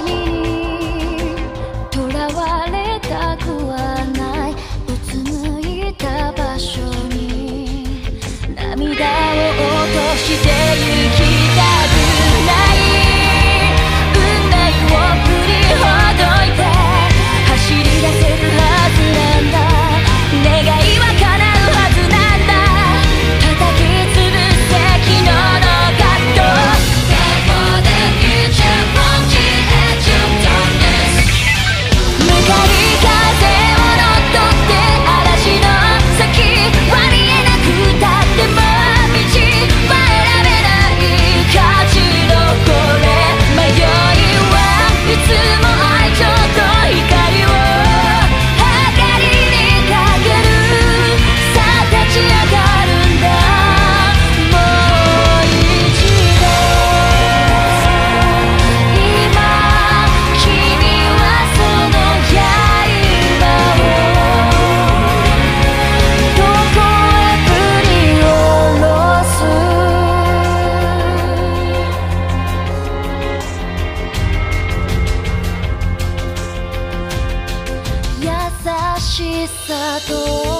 し Oh.